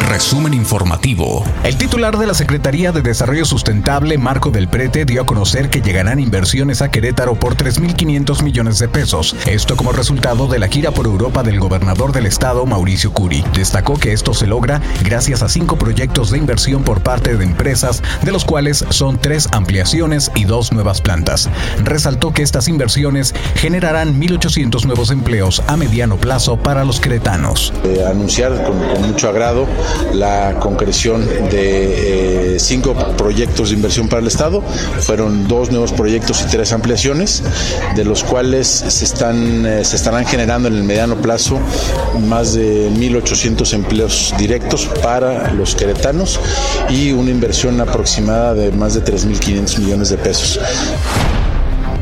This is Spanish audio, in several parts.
Resumen informativo. El titular de la Secretaría de Desarrollo Sustentable, Marco del Prete, dio a conocer que llegarán inversiones a Querétaro por 3.500 millones de pesos. Esto como resultado de la gira por Europa del gobernador del estado, Mauricio Curi. Destacó que esto se logra gracias a cinco proyectos de inversión por parte de empresas, de los cuales son tres ampliaciones y dos nuevas plantas. Resaltó que estas inversiones generarán 1.800 nuevos empleos a mediano plazo para los queretanos. Eh, anunciar con, con mucho agrado la concreción de eh, cinco proyectos de inversión para el Estado. Fueron dos nuevos proyectos y tres ampliaciones, de los cuales se, están, eh, se estarán generando en el mediano plazo más de 1.800 empleos directos para los queretanos y una inversión aproximada de más de 3.500 millones de pesos.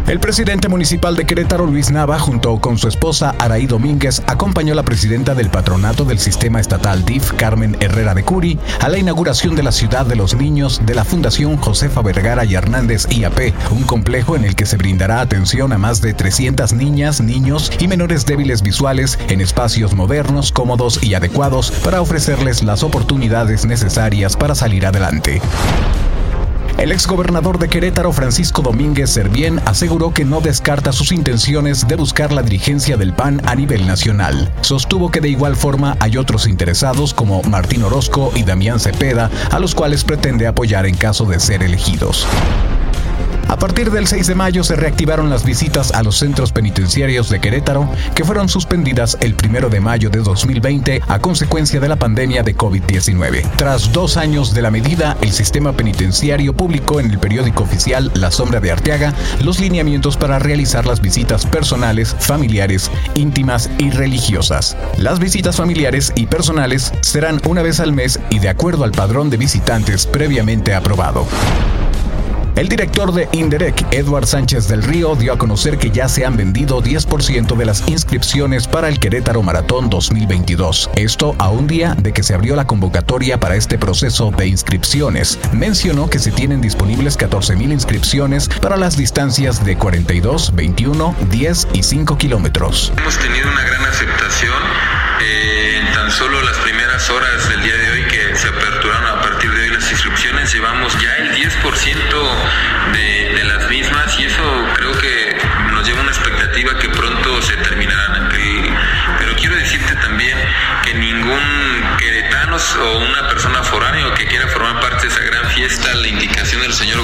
El presidente municipal de Querétaro, Luis Nava, junto con su esposa Araí Domínguez, acompañó a la presidenta del patronato del sistema estatal DIF, Carmen Herrera de Curi, a la inauguración de la Ciudad de los Niños de la Fundación Josefa Vergara y Hernández IAP, un complejo en el que se brindará atención a más de 300 niñas, niños y menores débiles visuales en espacios modernos, cómodos y adecuados para ofrecerles las oportunidades necesarias para salir adelante. El exgobernador de Querétaro, Francisco Domínguez Servién, aseguró que no descarta sus intenciones de buscar la dirigencia del PAN a nivel nacional. Sostuvo que de igual forma hay otros interesados como Martín Orozco y Damián Cepeda, a los cuales pretende apoyar en caso de ser elegidos. A partir del 6 de mayo se reactivaron las visitas a los centros penitenciarios de Querétaro, que fueron suspendidas el 1 de mayo de 2020 a consecuencia de la pandemia de COVID-19. Tras dos años de la medida, el sistema penitenciario publicó en el periódico oficial La Sombra de Arteaga los lineamientos para realizar las visitas personales, familiares, íntimas y religiosas. Las visitas familiares y personales serán una vez al mes y de acuerdo al padrón de visitantes previamente aprobado. El director de Inderec, Edward Sánchez del Río, dio a conocer que ya se han vendido 10% de las inscripciones para el Querétaro Maratón 2022. Esto a un día de que se abrió la convocatoria para este proceso de inscripciones. Mencionó que se tienen disponibles 14.000 inscripciones para las distancias de 42, 21, 10 y 5 kilómetros. Hemos tenido una gran aceptación eh, en tan solo las primeras horas del día de hoy que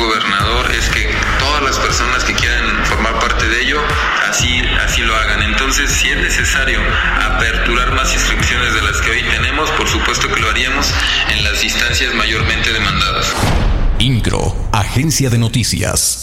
gobernador es que todas las personas que quieran formar parte de ello, así, así lo hagan. Entonces, si es necesario aperturar más inscripciones de las que hoy tenemos, por supuesto que lo haríamos en las distancias mayormente demandadas. INCRO, Agencia de Noticias.